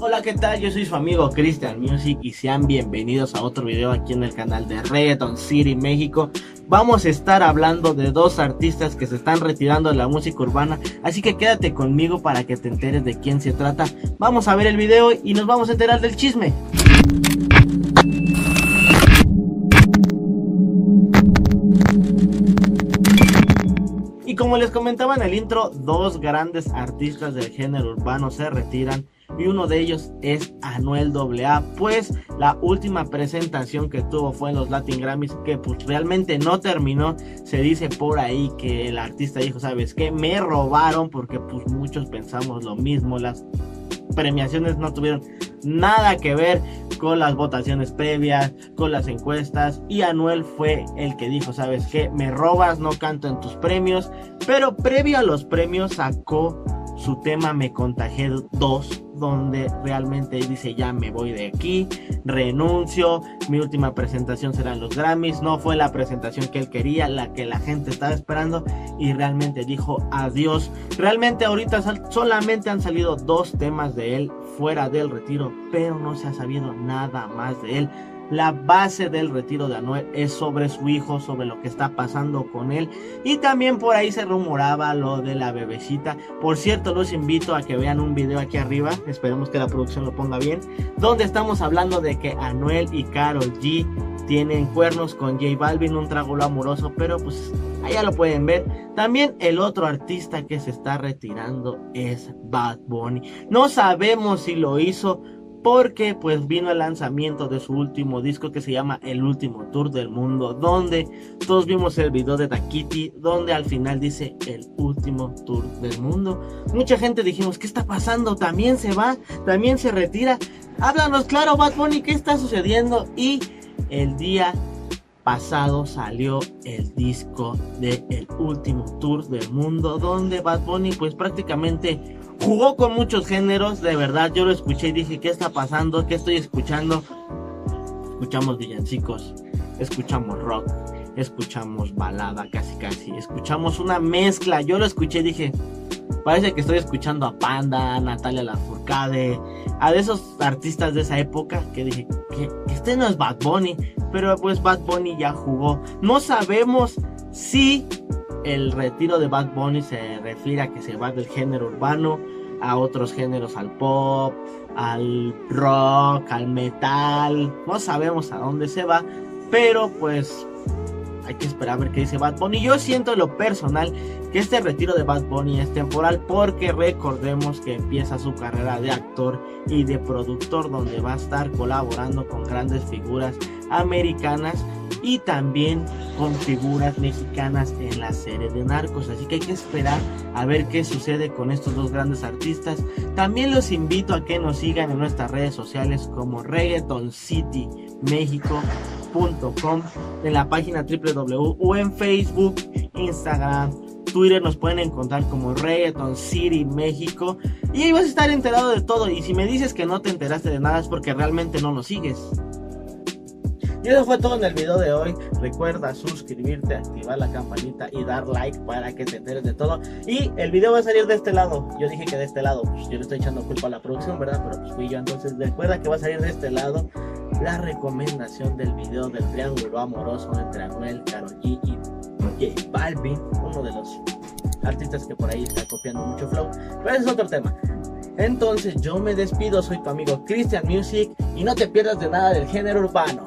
Hola, ¿qué tal? Yo soy su amigo Christian Music y sean bienvenidos a otro video aquí en el canal de Reggaeton City México. Vamos a estar hablando de dos artistas que se están retirando de la música urbana, así que quédate conmigo para que te enteres de quién se trata. Vamos a ver el video y nos vamos a enterar del chisme. Y como les comentaba en el intro, dos grandes artistas del género urbano se retiran y uno de ellos es Anuel AA, pues la última presentación que tuvo fue en los Latin Grammys que pues realmente no terminó, se dice por ahí que el artista dijo, ¿sabes qué? Me robaron porque pues muchos pensamos lo mismo, las premiaciones no tuvieron nada que ver con las votaciones previas, con las encuestas. Y Anuel fue el que dijo, ¿sabes qué? Me robas, no canto en tus premios, pero previo a los premios sacó su tema Me Contagié 2, donde realmente dice ya me voy de aquí, renuncio, mi última presentación será en los Grammys, no fue la presentación que él quería, la que la gente estaba esperando y realmente dijo adiós. Realmente ahorita solamente han salido dos temas de él fuera del retiro, pero no se ha sabido nada más de él. La base del retiro de Anuel es sobre su hijo, sobre lo que está pasando con él. Y también por ahí se rumoraba lo de la bebecita. Por cierto, los invito a que vean un video aquí arriba. Esperemos que la producción lo ponga bien. Donde estamos hablando de que Anuel y Carol G tienen cuernos con J Balvin, un trágulo amoroso. Pero pues allá lo pueden ver. También el otro artista que se está retirando es Bad Bunny. No sabemos si lo hizo porque pues vino el lanzamiento de su último disco que se llama El último tour del mundo, donde todos vimos el video de Takiti, donde al final dice el último tour del mundo. Mucha gente dijimos, ¿qué está pasando? ¿También se va? ¿También se retira? Háblanos claro, Bad Bunny, ¿qué está sucediendo? Y el día pasado salió el disco de El último tour del mundo, donde Bad Bunny pues prácticamente jugó con muchos géneros, de verdad, yo lo escuché y dije, ¿qué está pasando? ¿Qué estoy escuchando? Escuchamos villancicos, escuchamos rock, escuchamos balada casi casi, escuchamos una mezcla, yo lo escuché y dije, parece que estoy escuchando a Panda, Natalia Lafourcade, a de esos artistas de esa época que dije, que este no es Bad Bunny, pero pues Bad Bunny ya jugó. No sabemos si el retiro de Bad Bunny se refiere a que se va del género urbano a otros géneros, al pop, al rock, al metal. No sabemos a dónde se va, pero pues hay que esperar a ver qué dice Bad Bunny. Yo siento en lo personal que este retiro de Bad Bunny es temporal porque recordemos que empieza su carrera de actor y de productor donde va a estar colaborando con grandes figuras americanas y también con figuras mexicanas en la serie de Narcos. Así que hay que esperar a ver qué sucede con estos dos grandes artistas. También los invito a que nos sigan en nuestras redes sociales como Reggaeton City México en la página www o en Facebook, Instagram, Twitter nos pueden encontrar como Reggaeton City México y ahí vas a estar enterado de todo y si me dices que no te enteraste de nada es porque realmente no nos sigues. Y eso fue todo en el video de hoy. Recuerda suscribirte, activar la campanita y dar like para que te enteres de todo. Y el video va a salir de este lado. Yo dije que de este lado. Pues yo le estoy echando culpa a la producción, ¿verdad? Pero pues fui yo. Entonces recuerda que va a salir de este lado la recomendación del video del triángulo amoroso entre Anuel, Karol G y J Balvin, uno de los artistas que por ahí está copiando mucho flow, pero ese es otro tema. Entonces yo me despido, soy tu amigo Christian Music y no te pierdas de nada del género urbano.